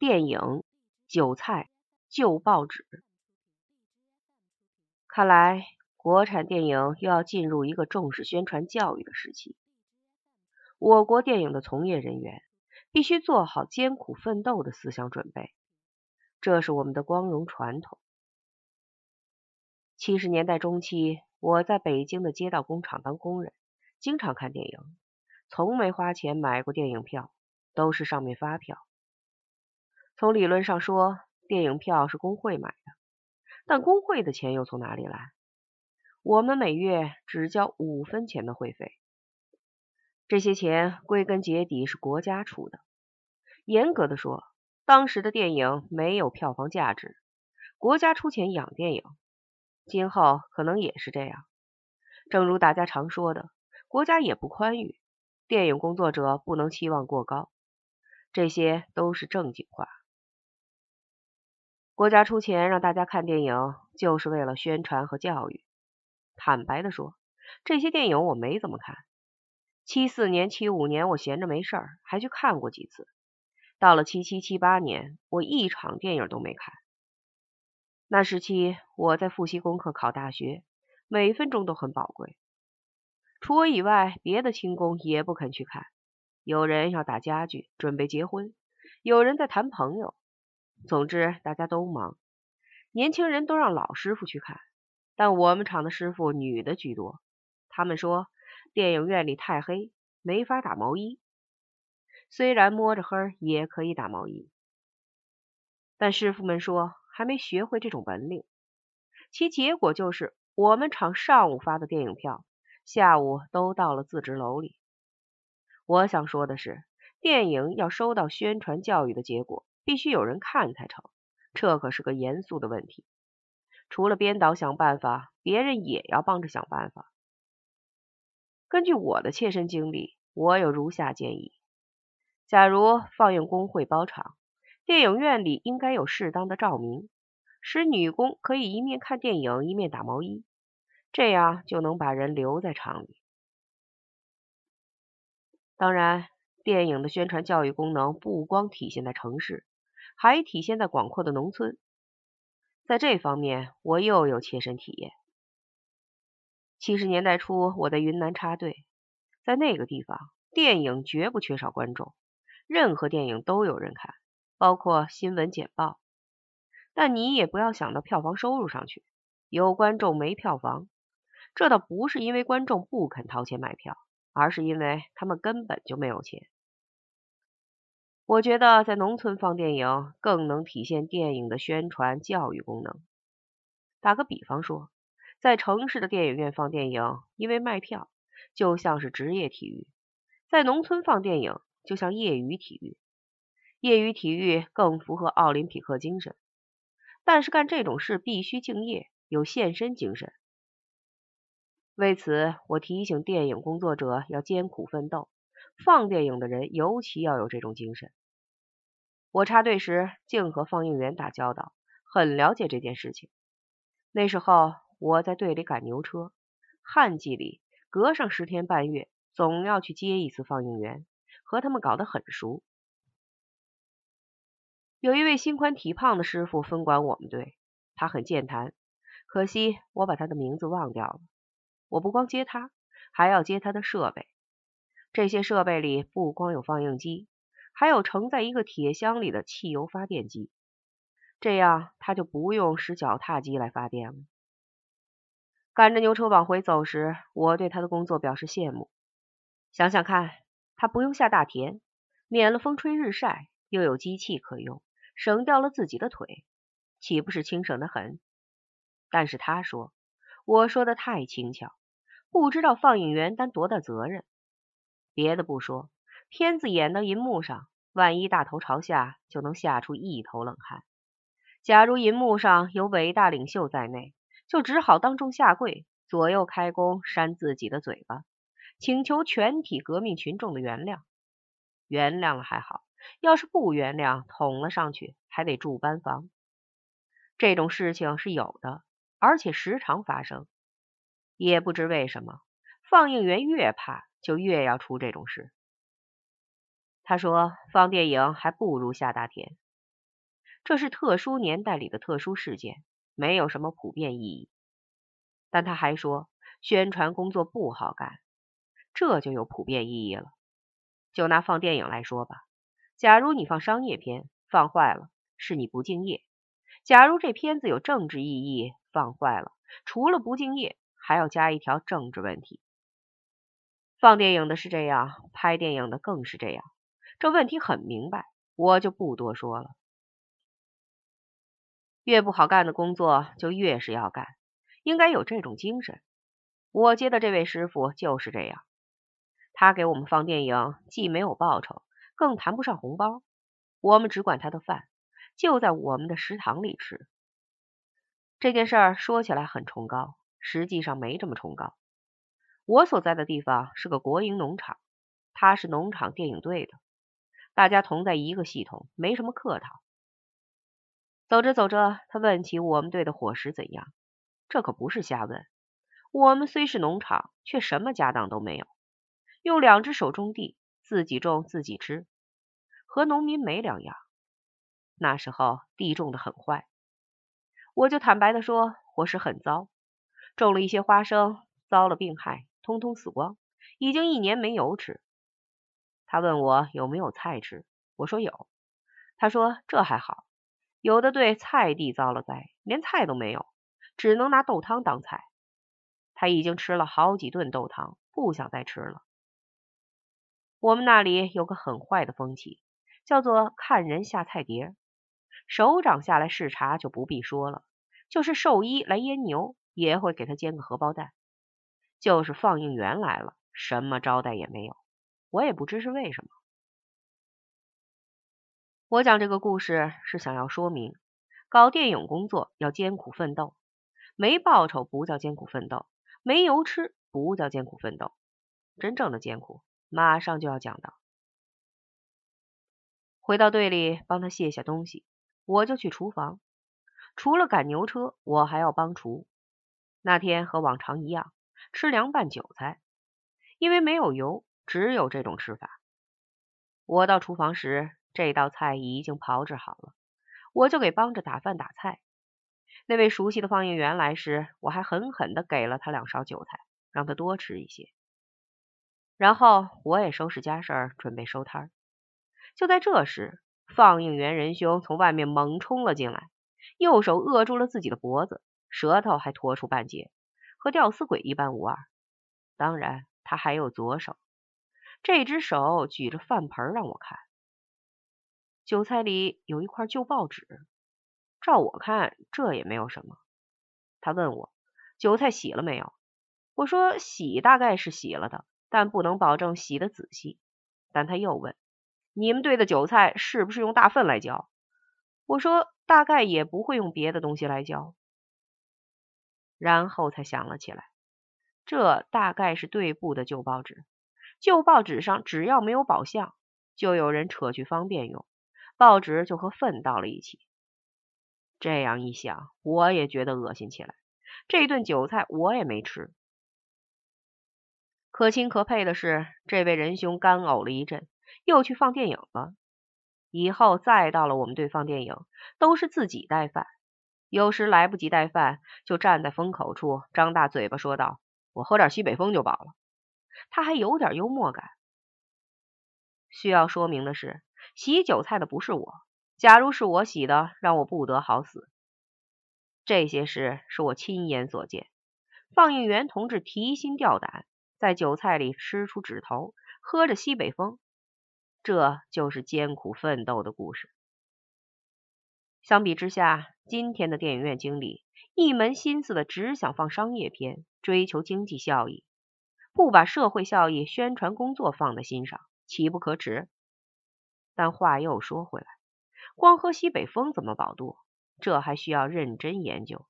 电影、韭菜、旧报纸。看来国产电影又要进入一个重视宣传教育的时期。我国电影的从业人员必须做好艰苦奋斗的思想准备，这是我们的光荣传统。七十年代中期，我在北京的街道工厂当工人，经常看电影，从没花钱买过电影票，都是上面发票。从理论上说，电影票是工会买的，但工会的钱又从哪里来？我们每月只交五分钱的会费，这些钱归根结底是国家出的。严格的说，当时的电影没有票房价值，国家出钱养电影。今后可能也是这样。正如大家常说的，国家也不宽裕，电影工作者不能期望过高。这些都是正经话。国家出钱让大家看电影，就是为了宣传和教育。坦白的说，这些电影我没怎么看。七四年、七五年我闲着没事儿，还去看过几次。到了七七、七八年，我一场电影都没看。那时期我在复习功课考大学，每分钟都很宝贵。除我以外，别的亲工也不肯去看。有人要打家具，准备结婚；有人在谈朋友。总之，大家都忙。年轻人都让老师傅去看，但我们厂的师傅女的居多。他们说电影院里太黑，没法打毛衣。虽然摸着黑也可以打毛衣，但师傅们说。还没学会这种本领，其结果就是我们厂上午发的电影票，下午都到了自制楼里。我想说的是，电影要收到宣传教育的结果，必须有人看才成，这可是个严肃的问题。除了编导想办法，别人也要帮着想办法。根据我的切身经历，我有如下建议：假如放映工会包场。电影院里应该有适当的照明，使女工可以一面看电影一面打毛衣，这样就能把人留在厂里。当然，电影的宣传教育功能不光体现在城市，还体现在广阔的农村。在这方面，我又有切身体验。七十年代初，我在云南插队，在那个地方，电影绝不缺少观众，任何电影都有人看。包括新闻简报，但你也不要想到票房收入上去。有观众没票房，这倒不是因为观众不肯掏钱买票，而是因为他们根本就没有钱。我觉得在农村放电影更能体现电影的宣传教育功能。打个比方说，在城市的电影院放电影，因为卖票，就像是职业体育；在农村放电影，就像业余体育。业余体育更符合奥林匹克精神，但是干这种事必须敬业，有献身精神。为此，我提醒电影工作者要艰苦奋斗，放电影的人尤其要有这种精神。我插队时竟和放映员打交道，很了解这件事情。那时候我在队里赶牛车，旱季里隔上十天半月，总要去接一次放映员，和他们搞得很熟。有一位心宽体胖的师傅分管我们队，他很健谈，可惜我把他的名字忘掉了。我不光接他，还要接他的设备。这些设备里不光有放映机，还有盛在一个铁箱里的汽油发电机，这样他就不用使脚踏机来发电了。赶着牛车往回走时，我对他的工作表示羡慕。想想看，他不用下大田，免了风吹日晒，又有机器可用。省掉了自己的腿，岂不是轻省的很？但是他说，我说的太轻巧，不知道放映员担多大责任。别的不说，片子演到银幕上，万一大头朝下，就能吓出一头冷汗。假如银幕上有伟大领袖在内，就只好当众下跪，左右开弓，扇自己的嘴巴，请求全体革命群众的原谅。原谅了还好。要是不原谅，捅了上去，还得住班房。这种事情是有的，而且时常发生。也不知为什么，放映员越怕，就越要出这种事。他说，放电影还不如下大田。这是特殊年代里的特殊事件，没有什么普遍意义。但他还说，宣传工作不好干，这就有普遍意义了。就拿放电影来说吧，假如你放商业片，放坏了是你不敬业；假如这片子有政治意义，放坏了除了不敬业，还要加一条政治问题。放电影的是这样，拍电影的更是这样，这问题很明白，我就不多说了。越不好干的工作就越是要干，应该有这种精神。我接的这位师傅就是这样，他给我们放电影，既没有报酬，更谈不上红包，我们只管他的饭，就在我们的食堂里吃。这件事儿说起来很崇高，实际上没这么崇高。我所在的地方是个国营农场，他是农场电影队的，大家同在一个系统，没什么客套。走着走着，他问起我们队的伙食怎样。这可不是瞎问。我们虽是农场，却什么家当都没有，用两只手种地，自己种自己吃，和农民没两样。那时候地种的很坏，我就坦白的说，伙食很糟，种了一些花生，遭了病害，通通死光，已经一年没油吃。他问我有没有菜吃，我说有。他说这还好。有的对菜地遭了灾，连菜都没有，只能拿豆汤当菜。他已经吃了好几顿豆汤，不想再吃了。我们那里有个很坏的风气，叫做看人下菜碟。首长下来视察就不必说了，就是兽医来阉牛，也会给他煎个荷包蛋。就是放映员来了，什么招待也没有。我也不知是为什么。我讲这个故事是想要说明，搞电影工作要艰苦奋斗，没报酬不叫艰苦奋斗，没油吃不叫艰苦奋斗，真正的艰苦马上就要讲到。回到队里帮他卸下东西，我就去厨房。除了赶牛车，我还要帮厨。那天和往常一样，吃凉拌韭菜，因为没有油，只有这种吃法。我到厨房时。这道菜已经炮制好了，我就给帮着打饭打菜。那位熟悉的放映员来时，我还狠狠的给了他两勺韭菜，让他多吃一些。然后我也收拾家事儿，准备收摊儿。就在这时，放映员仁兄从外面猛冲了进来，右手扼住了自己的脖子，舌头还拖出半截，和吊死鬼一般无二。当然，他还有左手，这只手举着饭盆让我看。韭菜里有一块旧报纸，照我看这也没有什么。他问我韭菜洗了没有，我说洗大概是洗了的，但不能保证洗的仔细。但他又问你们队的韭菜是不是用大粪来浇，我说大概也不会用别的东西来浇。然后才想了起来，这大概是队部的旧报纸，旧报纸上只要没有宝相，就有人扯去方便用。报纸就和粪到了一起，这样一想，我也觉得恶心起来。这顿酒菜我也没吃。可亲可佩的是，这位仁兄干呕了一阵，又去放电影了。以后再到了我们队放电影，都是自己带饭。有时来不及带饭，就站在风口处，张大嘴巴说道：“我喝点西北风就饱了。”他还有点幽默感。需要说明的是。洗韭菜的不是我，假如是我洗的，让我不得好死。这些事是我亲眼所见。放映员同志提心吊胆，在韭菜里吃出指头，喝着西北风，这就是艰苦奋斗的故事。相比之下，今天的电影院经理一门心思的只想放商业片，追求经济效益，不把社会效益宣传工作放在心上，岂不可耻？但话又说回来，光喝西北风怎么饱肚？这还需要认真研究。